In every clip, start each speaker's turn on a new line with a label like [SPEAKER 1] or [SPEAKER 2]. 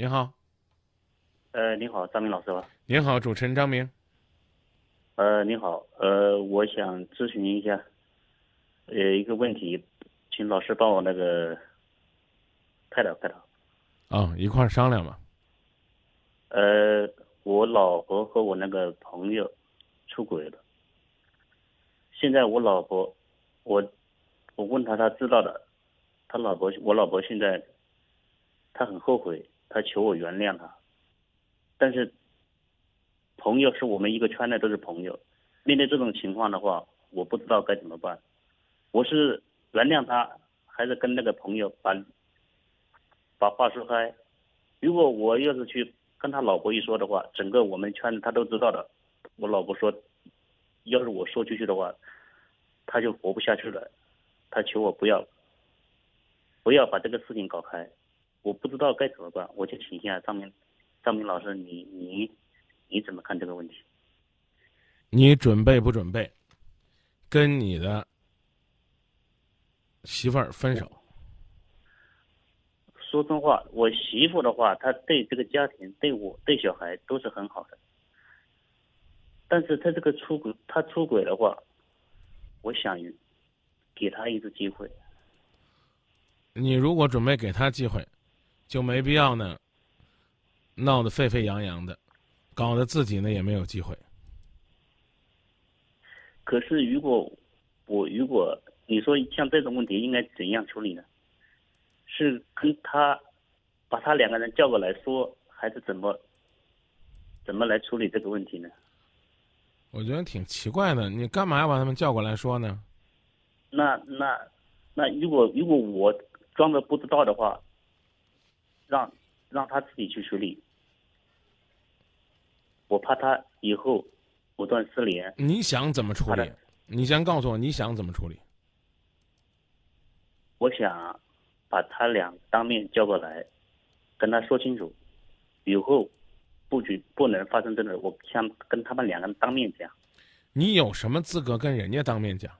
[SPEAKER 1] 你好，
[SPEAKER 2] 呃，你好，张明老师吧？
[SPEAKER 1] 您好，主持人张明。
[SPEAKER 2] 呃，您好，呃，我想咨询一下，呃，一个问题，请老师帮我那个开导开导。
[SPEAKER 1] 啊、一块儿商量吧。
[SPEAKER 2] 呃，我老婆和我那个朋友出轨了，现在我老婆，我我问他，他知道的，他老婆，我老婆现在，她很后悔，他求我原谅他，但是朋友是我们一个圈的都是朋友，面对这种情况的话，我不知道该怎么办，我是原谅他，还是跟那个朋友把把话说开？如果我要是去跟他老婆一说的话，整个我们圈子他都知道的。我老婆说，要是我说出去的话，他就活不下去了。他求我不要，不要把这个事情搞开。我不知道该怎么办，我就请一下张明，张明老师，你你你怎么看这个问题？
[SPEAKER 1] 你准备不准备跟你的媳妇儿分手？
[SPEAKER 2] 说真话，我媳妇的话，她对这个家庭、对我、对小孩都是很好的。但是她这个出轨，她出轨的话，我想给她一次机会。
[SPEAKER 1] 你如果准备给他机会，就没必要呢，闹得沸沸扬扬的，搞得自己呢也没有机会。
[SPEAKER 2] 可是如果我如果你说像这种问题应该怎样处理呢？是跟他把他两个人叫过来说，还是怎么怎么来处理这个问题呢？
[SPEAKER 1] 我觉得挺奇怪的，你干嘛要把他们叫过来说呢？
[SPEAKER 2] 那那那如果如果我装着不知道的话，让让他自己去处理，我怕他以后不断失联。
[SPEAKER 1] 你想怎么处理？你先告诉我你想怎么处理。
[SPEAKER 2] 我想把他俩当面叫过来，跟他说清楚，以后不许不能发生这种，我想跟他们两个人当面讲。
[SPEAKER 1] 你有什么资格跟人家当面讲？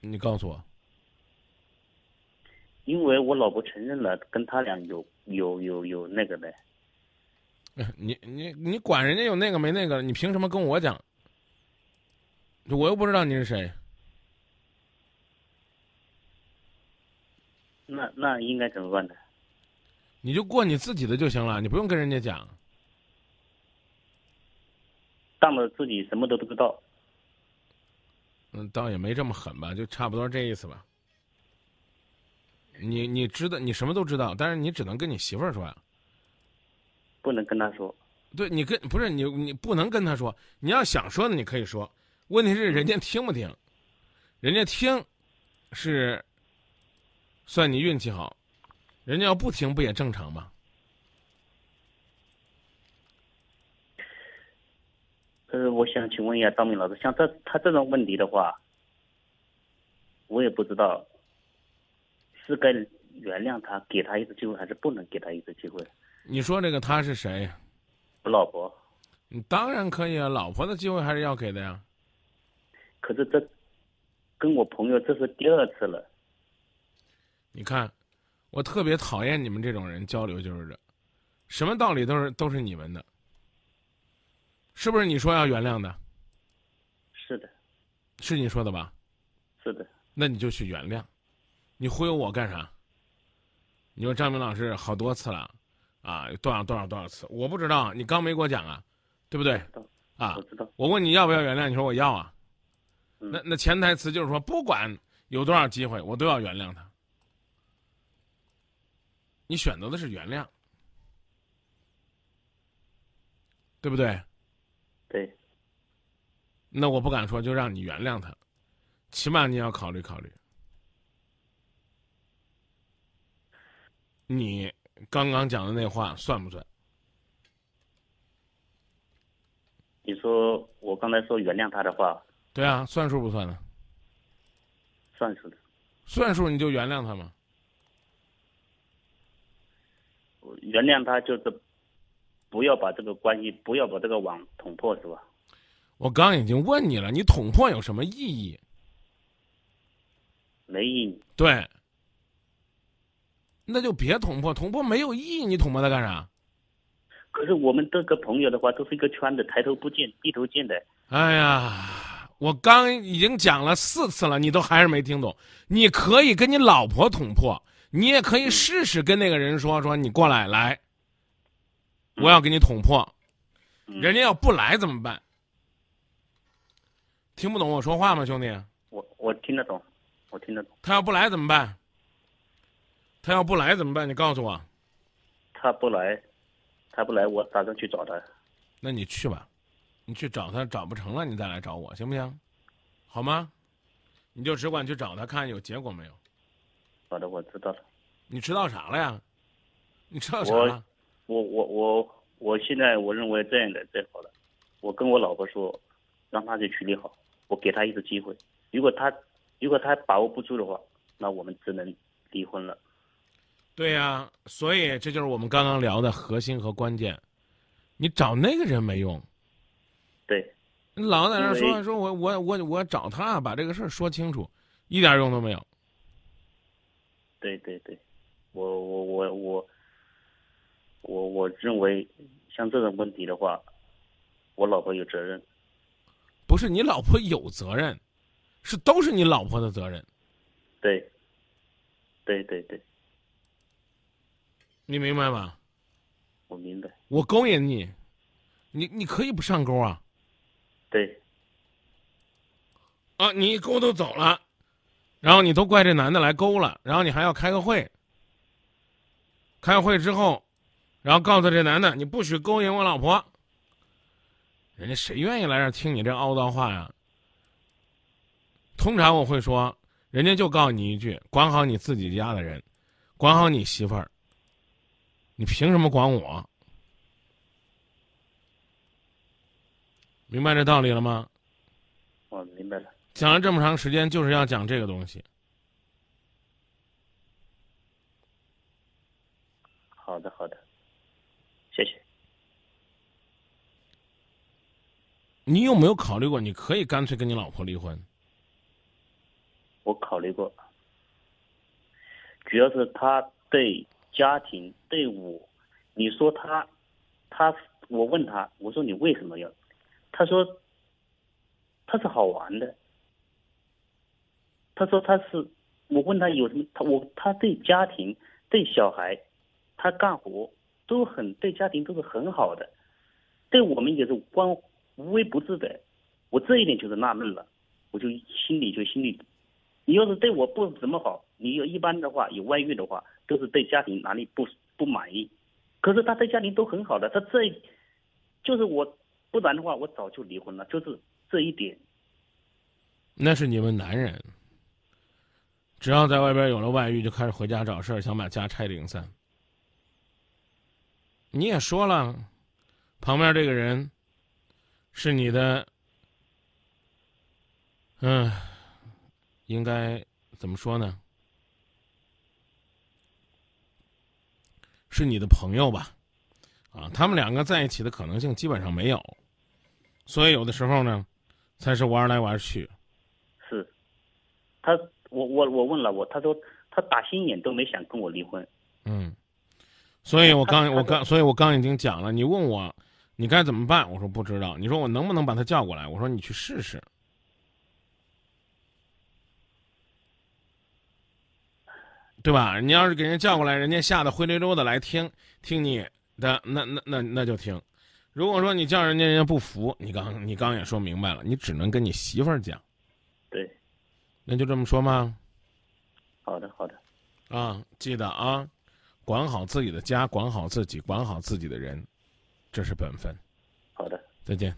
[SPEAKER 1] 你告诉我，
[SPEAKER 2] 因为我老婆承认了跟他俩有有有有那个的，
[SPEAKER 1] 你你你管人家有那个没那个，你凭什么跟我讲？我又不知道你是谁。
[SPEAKER 2] 那那应该怎么办呢？
[SPEAKER 1] 你就过你自己的就行了，你不用跟人家讲。
[SPEAKER 2] 当着自己什么都不知道，
[SPEAKER 1] 嗯，倒也没这么狠吧，就差不多这意思吧。你你知道你什么都知道，但是你只能跟你媳妇儿说呀。
[SPEAKER 2] 不能跟他说。
[SPEAKER 1] 对你跟不是你你不能跟他说，你要想说的你可以说，问题是人家听不听，人家听是算你运气好，人家要不听不也正常吗？
[SPEAKER 2] 呃，我想请问一下张明老师，像这他这种问题的话，我也不知道是该原谅他，给他一次机会，还是不能给他一次机会。
[SPEAKER 1] 你说这个他是谁？
[SPEAKER 2] 我老婆，
[SPEAKER 1] 你当然可以啊，老婆的机会还是要给的呀。
[SPEAKER 2] 可是这跟我朋友这是第二次了。
[SPEAKER 1] 你看，我特别讨厌你们这种人交流，就是这，什么道理都是都是你们的，是不是？你说要原谅的，
[SPEAKER 2] 是的，
[SPEAKER 1] 是你说的吧？
[SPEAKER 2] 是的，
[SPEAKER 1] 那你就去原谅，你忽悠我干啥？你说张明老师好多次了，啊，多少多少多少次，我不知道，你刚没给我讲啊，对不对啊
[SPEAKER 2] 我，知道。
[SPEAKER 1] 我问你要不要原谅，你说我要啊，
[SPEAKER 2] 嗯
[SPEAKER 1] 那那潜台词就是说，不管有多少机会，我都要原谅他。你选择的是原谅，对不对？
[SPEAKER 2] 对，
[SPEAKER 1] 那我不敢说就让你原谅他，起码你要考虑考虑。你刚刚讲的那话算不算？
[SPEAKER 2] 你说我刚才说原谅他的话，
[SPEAKER 1] 对啊，算数不算呢？
[SPEAKER 2] 算数的。
[SPEAKER 1] 算数你就原谅他嘛。
[SPEAKER 2] 我原谅他就是不要把这个关系，不要把这个网捅破，是吧？
[SPEAKER 1] 我刚已经问你了，你捅破有什么意义？
[SPEAKER 2] 没意义。
[SPEAKER 1] 对，那就别捅破，捅破没有意义，你捅破它干啥？
[SPEAKER 2] 可是我们这个朋友的话，都是一个圈子，抬头不见低头见的。
[SPEAKER 1] 哎呀，我刚已经讲了四次了，你都还是没听懂。你可以跟你老婆捅破，你也可以试试跟那个人说说，你过来来，我要给你捅破。
[SPEAKER 2] 嗯
[SPEAKER 1] 人家要不来怎么办？听不懂我说话吗，兄弟？
[SPEAKER 2] 我我听得懂，我听得懂。
[SPEAKER 1] 他要不来怎么办？他要不来怎么办？你告诉我。
[SPEAKER 2] 他不来，他不来，我打算去找他。
[SPEAKER 1] 那你去吧，你去找他，找不成了你再来找我，行不行？好吗？你就只管去找他，看有结果没有。
[SPEAKER 2] 好的，我知道了。
[SPEAKER 1] 你知道啥了呀？你知道啥
[SPEAKER 2] 我
[SPEAKER 1] 了？
[SPEAKER 2] 我我我我现在我认为这样的最好了。我跟我老婆说，让她去处理好，我给她一次机会。如果她如果她把握不住的话，那我们只能离婚了。
[SPEAKER 1] 对呀、所以这就是我们刚刚聊的核心和关键。你找那个人没用，
[SPEAKER 2] 对，
[SPEAKER 1] 你老在那说说我我我我找他把这个事儿说清楚，一点用都没有。
[SPEAKER 2] 对对对，我我我我我我认为像这种问题的话，我老婆有责任。
[SPEAKER 1] 不是你老婆有责任，是都是你老婆的责任。
[SPEAKER 2] 对，对对对，
[SPEAKER 1] 你明白吗？
[SPEAKER 2] 我明白。
[SPEAKER 1] 我勾引你，你你可以不上钩啊
[SPEAKER 2] 对
[SPEAKER 1] 啊！你一勾都走了，然后你都怪这男的来勾了，然后你还要开个会。开会之后，然后告诉这男的你不许勾引我老婆。人家谁愿意来这儿听你这凹叨话呀？通常我会说，人家就告诉你一句：管好你自己家的人，管好你媳妇儿。你凭什么管我？明白这道理了吗？
[SPEAKER 2] 我明白了。
[SPEAKER 1] 讲了这么长时间，就是要讲这个东西。
[SPEAKER 2] 好的好的，谢谢。
[SPEAKER 1] 你有没有考虑过，你可以干脆跟你老婆离婚？
[SPEAKER 2] 我考虑过，主要是他对家庭对我，你说他，他，我问他，我说你为什么要？他说他是好玩的。他说他是，我问他有什么，他我他对家庭对小孩，他干活都很对家庭都是很好的，对我们也是关无微不至的。我这一点就是纳闷了，我就心里就心里你要是对我不怎么好，你有一般的话有外遇的话，都是对家庭哪里不不满意。可是他对家庭都很好的，他这就是我，不然的话我早就离婚了。就是这一点，
[SPEAKER 1] 那是你们男人，只要在外边有了外遇，就开始回家找事儿，想把家拆零散。你也说了，旁边这个人是你的，嗯，应该怎么说呢？是你的朋友吧？啊，他们两个在一起的可能性基本上没有，所以有的时候呢，才是玩来玩去。
[SPEAKER 2] 是，他我我我问了我，他说他打心眼都没想跟我离婚。
[SPEAKER 1] 嗯，所以我刚我刚，所以我刚已经讲了。你问我，你该怎么办？我说不知道。你说我能不能把他叫过来？我说你去试试。对吧？你要是给人叫过来，人家吓得灰溜溜的来听听你的，那那那那就听。如果说你叫人家，人家不服，你刚你刚也说明白了，你只能跟你媳妇儿讲，
[SPEAKER 2] 对，
[SPEAKER 1] 那就这么说吗？
[SPEAKER 2] 好的好的，
[SPEAKER 1] 啊，记得啊，管好自己的家，管好自己，管好自己的人，这是本分。
[SPEAKER 2] 好的。
[SPEAKER 1] 再见。